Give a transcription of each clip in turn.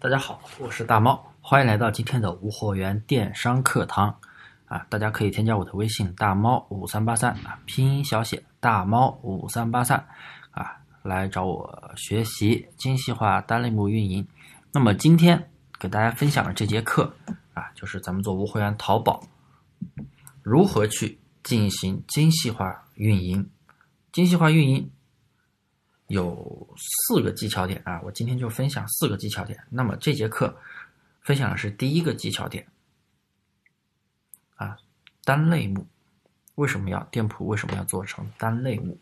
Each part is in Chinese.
大家好，我是大猫，欢迎来到今天的无货源电商课堂啊！大家可以添加我的微信大猫五三八三啊，拼音小写大猫五三八三啊，来找我学习精细化单类目运营。那么今天给大家分享的这节课啊，就是咱们做无货源淘宝如何去进行精细化运营。精细化运营。有四个技巧点啊，我今天就分享四个技巧点。那么这节课分享的是第一个技巧点啊，单类目为什么要店铺为什么要做成单类目？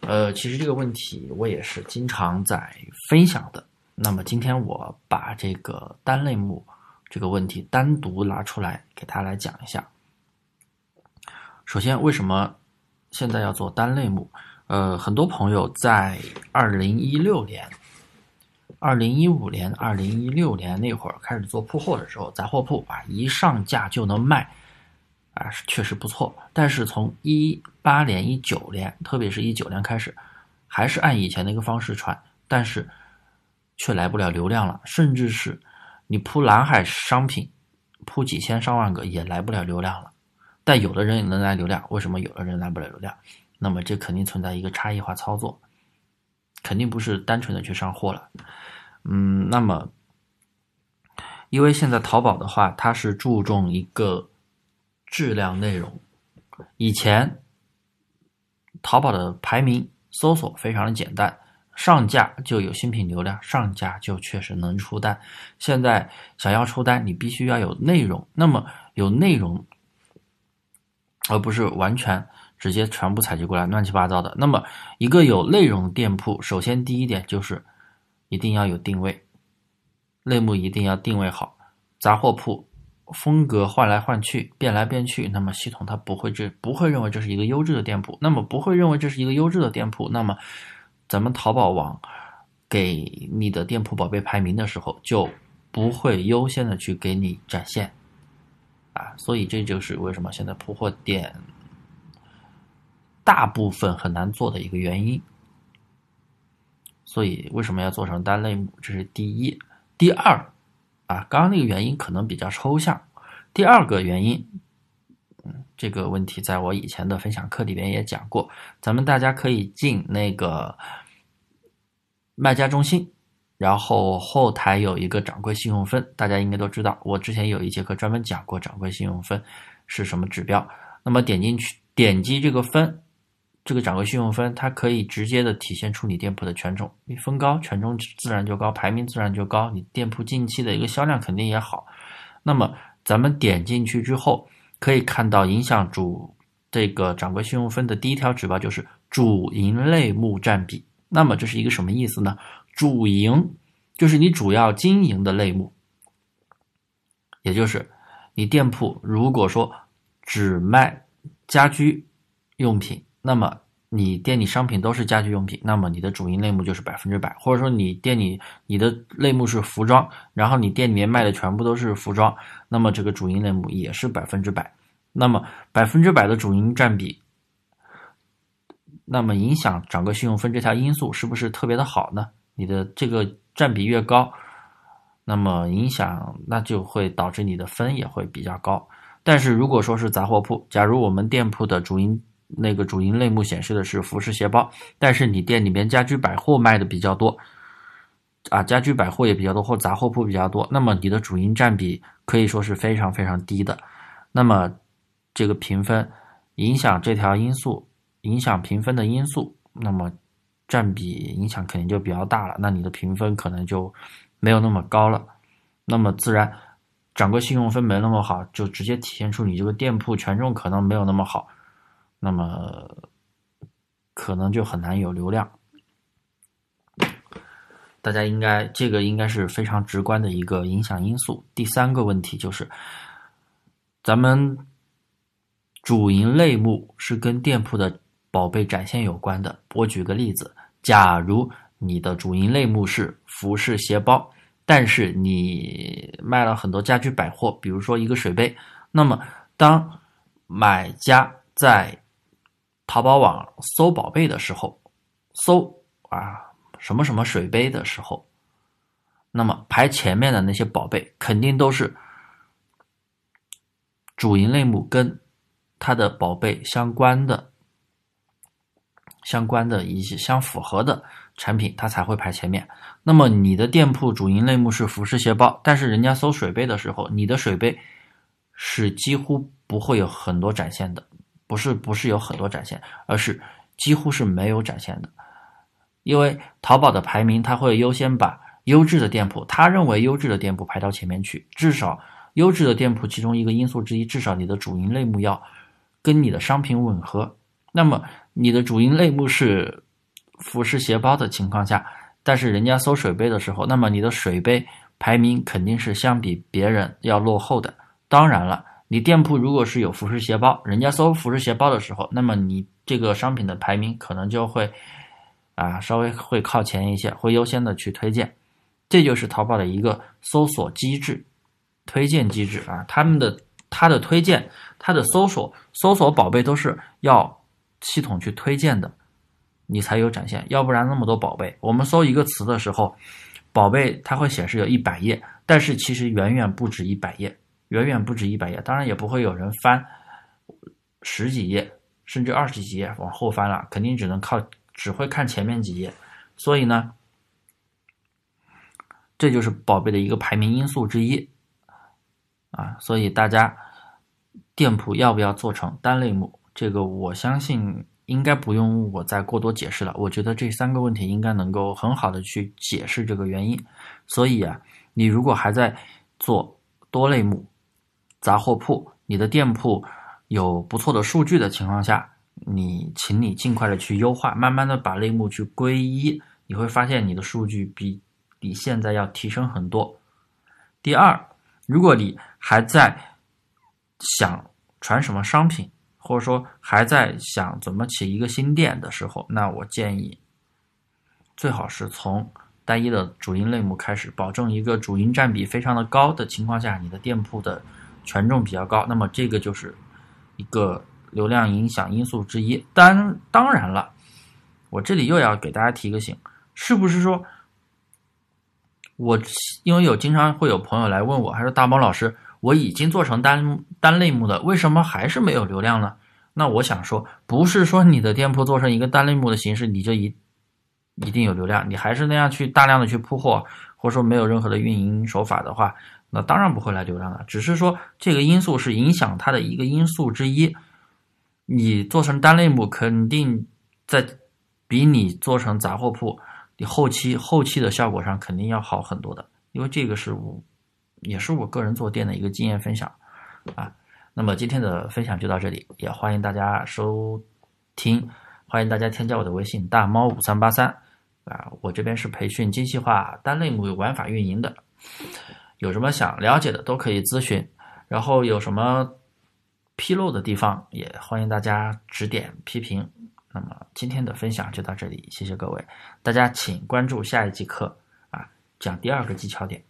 呃，其实这个问题我也是经常在分享的。那么今天我把这个单类目这个问题单独拿出来给大家来讲一下。首先，为什么现在要做单类目？呃，很多朋友在二零一六年、二零一五年、二零一六年那会儿开始做铺货的时候，杂货铺啊，一上架就能卖，啊，确实不错。但是从一八年、一九年，特别是一九年开始，还是按以前那个方式传，但是却来不了流量了，甚至是你铺蓝海商品，铺几千上万个也来不了流量了。但有的人能来流量，为什么有的人来不了流量？那么这肯定存在一个差异化操作，肯定不是单纯的去上货了。嗯，那么因为现在淘宝的话，它是注重一个质量内容。以前淘宝的排名搜索非常的简单，上架就有新品流量，上架就确实能出单。现在想要出单，你必须要有内容。那么有内容，而不是完全。直接全部采集过来，乱七八糟的。那么，一个有内容的店铺，首先第一点就是一定要有定位，类目一定要定位好。杂货铺风格换来换去，变来变去，那么系统它不会这不会认为这是一个优质的店铺。那么不会认为这是一个优质的店铺，那么咱们淘宝网给你的店铺宝贝排名的时候，就不会优先的去给你展现啊。所以这就是为什么现在铺货店。大部分很难做的一个原因，所以为什么要做成单类目？这是第一。第二，啊，刚刚那个原因可能比较抽象。第二个原因，嗯，这个问题在我以前的分享课里边也讲过。咱们大家可以进那个卖家中心，然后后台有一个掌柜信用分，大家应该都知道。我之前有一节课专门讲过掌柜信用分是什么指标。那么点进去，点击这个分。这个掌柜信用分，它可以直接的体现出你店铺的权重，你分高，权重自然就高，排名自然就高，你店铺近期的一个销量肯定也好。那么咱们点进去之后，可以看到影响主这个掌柜信用分的第一条指标就是主营类目占比。那么这是一个什么意思呢？主营就是你主要经营的类目，也就是你店铺如果说只卖家居用品。那么你店里商品都是家居用品，那么你的主营类目就是百分之百，或者说你店里你的类目是服装，然后你店里面卖的全部都是服装，那么这个主营类目也是百分之百。那么百分之百的主营占比，那么影响整个信用分这条因素是不是特别的好呢？你的这个占比越高，那么影响那就会导致你的分也会比较高。但是如果说是杂货铺，假如我们店铺的主营那个主营类目显示的是服饰鞋包，但是你店里面家居百货卖的比较多，啊，家居百货也比较多，或杂货铺比较多，那么你的主营占比可以说是非常非常低的，那么这个评分影响这条因素，影响评分的因素，那么占比影响肯定就比较大了，那你的评分可能就没有那么高了，那么自然掌柜信用分没那么好，就直接体现出你这个店铺权重可能没有那么好。那么可能就很难有流量，大家应该这个应该是非常直观的一个影响因素。第三个问题就是，咱们主营类目是跟店铺的宝贝展现有关的。我举个例子，假如你的主营类目是服饰鞋包，但是你卖了很多家居百货，比如说一个水杯，那么当买家在淘宝网搜宝贝的时候，搜啊什么什么水杯的时候，那么排前面的那些宝贝肯定都是主营类目跟它的宝贝相关的、相关的一些相符合的产品，它才会排前面。那么你的店铺主营类目是服饰鞋包，但是人家搜水杯的时候，你的水杯是几乎不会有很多展现的，不是不是有很多展现，而是几乎是没有展现的。因为淘宝的排名，它会优先把优质的店铺，他认为优质的店铺排到前面去。至少优质的店铺其中一个因素之一，至少你的主营类目要跟你的商品吻合。那么你的主营类目是服饰鞋包的情况下，但是人家搜水杯的时候，那么你的水杯排名肯定是相比别人要落后的。当然了，你店铺如果是有服饰鞋包，人家搜服饰鞋包的时候，那么你这个商品的排名可能就会。啊，稍微会靠前一些，会优先的去推荐，这就是淘宝的一个搜索机制、推荐机制啊。他们的它的推荐、它的搜索、搜索宝贝都是要系统去推荐的，你才有展现。要不然那么多宝贝，我们搜一个词的时候，宝贝它会显示有一百页，但是其实远远不止一百页，远远不止一百页。当然也不会有人翻十几页，甚至二十几页往后翻了，肯定只能靠。只会看前面几页，所以呢，这就是宝贝的一个排名因素之一啊。所以大家店铺要不要做成单类目，这个我相信应该不用我再过多解释了。我觉得这三个问题应该能够很好的去解释这个原因。所以啊，你如果还在做多类目杂货铺，你的店铺有不错的数据的情况下。你，请你尽快的去优化，慢慢的把类目去归一，你会发现你的数据比比现在要提升很多。第二，如果你还在想传什么商品，或者说还在想怎么起一个新店的时候，那我建议最好是从单一的主营类目开始，保证一个主营占比非常的高的情况下，你的店铺的权重比较高，那么这个就是一个。流量影响因素之一，当当然了，我这里又要给大家提个醒，是不是说，我因为有经常会有朋友来问我，还说大猫老师，我已经做成单单类目的，为什么还是没有流量呢？那我想说，不是说你的店铺做成一个单类目的形式，你就一一定有流量，你还是那样去大量的去铺货，或者说没有任何的运营手法的话，那当然不会来流量了，只是说这个因素是影响它的一个因素之一。你做成单类目，肯定在比你做成杂货铺，你后期后期的效果上肯定要好很多的。因为这个是，也是我个人做店的一个经验分享啊。那么今天的分享就到这里，也欢迎大家收听，欢迎大家添加我的微信大猫五三八三啊。我这边是培训精细化单类目玩法运营的，有什么想了解的都可以咨询，然后有什么。纰漏的地方也欢迎大家指点批评。那么今天的分享就到这里，谢谢各位，大家请关注下一节课啊，讲第二个技巧点。